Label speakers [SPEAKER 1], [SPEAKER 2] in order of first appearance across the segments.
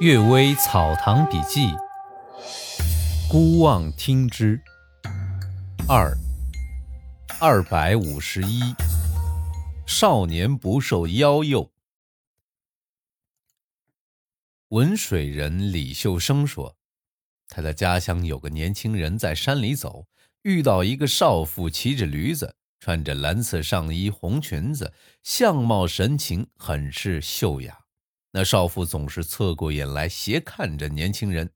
[SPEAKER 1] 《岳微草堂笔记》孤望听之二二百五十一。少年不受妖诱。文水人李秀生说，他的家乡有个年轻人在山里走，遇到一个少妇骑着驴子，穿着蓝色上衣、红裙子，相貌神情很是秀雅。那少妇总是侧过眼来斜看着年轻人。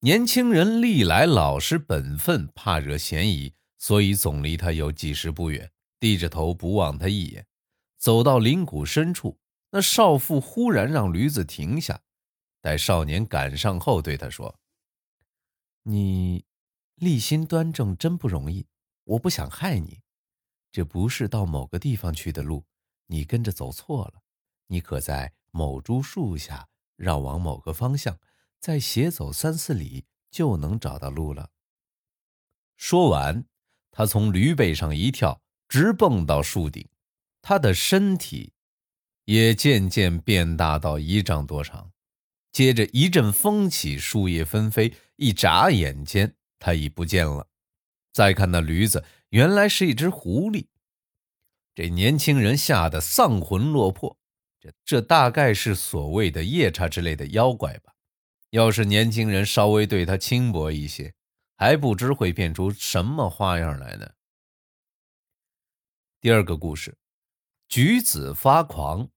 [SPEAKER 1] 年轻人历来老实本分，怕惹嫌疑，所以总离他有几十步远，低着头不望他一眼。走到林谷深处，那少妇忽然让驴子停下，待少年赶上后，对他说：“你立心端正，真不容易。我不想害你，这不是到某个地方去的路，你跟着走错了。你可在。”某株树下绕往某个方向，再斜走三四里就能找到路了。说完，他从驴背上一跳，直蹦到树顶，他的身体也渐渐变大到一丈多长。接着一阵风起，树叶纷飞，一眨眼间他已不见了。再看那驴子，原来是一只狐狸。这年轻人吓得丧魂落魄。这这大概是所谓的夜叉之类的妖怪吧？要是年轻人稍微对他轻薄一些，还不知会变出什么花样来呢。第二个故事，举子发狂。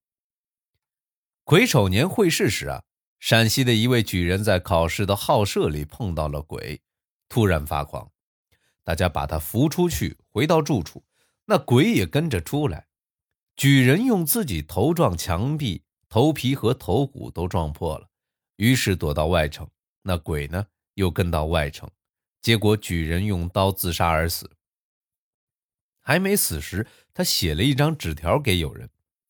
[SPEAKER 1] 癸丑年会试时啊，陕西的一位举人在考试的号舍里碰到了鬼，突然发狂，大家把他扶出去，回到住处，那鬼也跟着出来。举人用自己头撞墙壁，头皮和头骨都撞破了，于是躲到外城。那鬼呢，又跟到外城，结果举人用刀自杀而死。还没死时，他写了一张纸条给友人，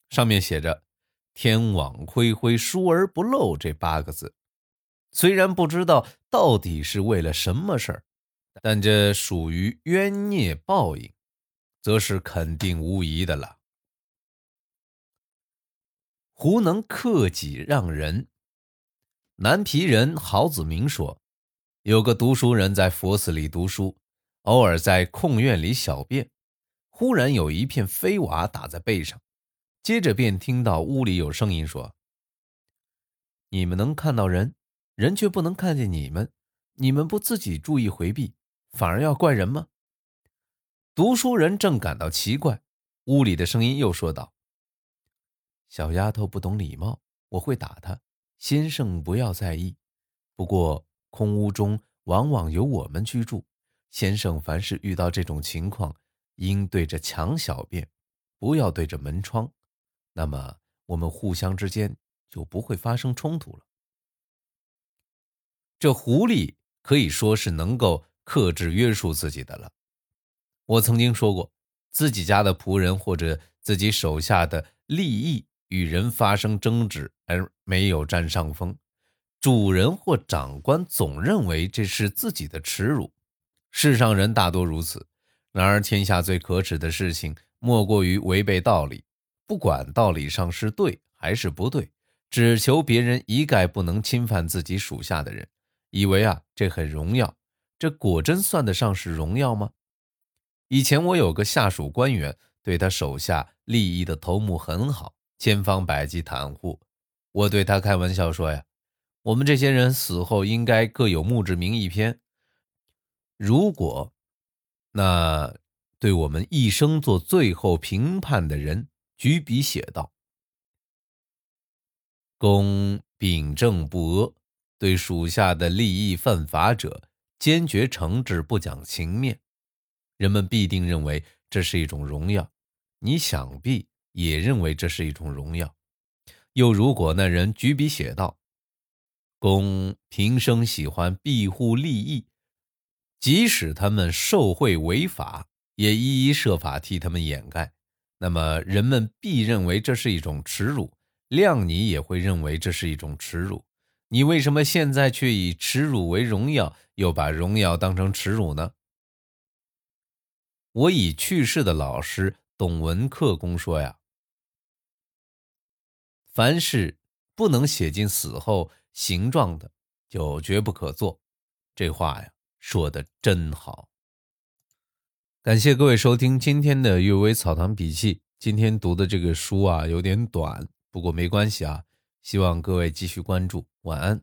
[SPEAKER 1] 上面写着“天网恢恢，疏而不漏”这八个字。虽然不知道到底是为了什么事儿，但这属于冤孽报应，则是肯定无疑的了。胡能克己让人？南皮人郝子明说，有个读书人在佛寺里读书，偶尔在空院里小便，忽然有一片飞瓦打在背上，接着便听到屋里有声音说：“你们能看到人，人却不能看见你们，你们不自己注意回避，反而要怪人吗？”读书人正感到奇怪，屋里的声音又说道。小丫头不懂礼貌，我会打她。先生不要在意。不过空屋中往往有我们居住，先生凡是遇到这种情况，应对着墙小便，不要对着门窗。那么我们互相之间就不会发生冲突了。这狐狸可以说是能够克制约束自己的了。我曾经说过，自己家的仆人或者自己手下的利益。与人发生争执而没有占上风，主人或长官总认为这是自己的耻辱。世上人大多如此。然而天下最可耻的事情，莫过于违背道理，不管道理上是对还是不对，只求别人一概不能侵犯自己属下的人，以为啊这很荣耀。这果真算得上是荣耀吗？以前我有个下属官员，对他手下利益的头目很好。千方百计袒护，我对他开玩笑说：“呀，我们这些人死后应该各有墓志铭一篇。如果那对我们一生做最后评判的人举笔写道：‘公秉正不阿，对属下的利益犯法者坚决惩治，不讲情面’，人们必定认为这是一种荣耀。你想必。”也认为这是一种荣耀。又如果那人举笔写道：“公平生喜欢庇护利益，即使他们受贿违法，也一一设法替他们掩盖。”那么人们必认为这是一种耻辱。谅你也会认为这是一种耻辱。你为什么现在却以耻辱为荣耀，又把荣耀当成耻辱呢？我已去世的老师董文克公说呀。凡事不能写进死后，形状的，就绝不可做。这话呀，说的真好。感谢各位收听今天的《阅微草堂笔记》。今天读的这个书啊，有点短，不过没关系啊。希望各位继续关注。晚安。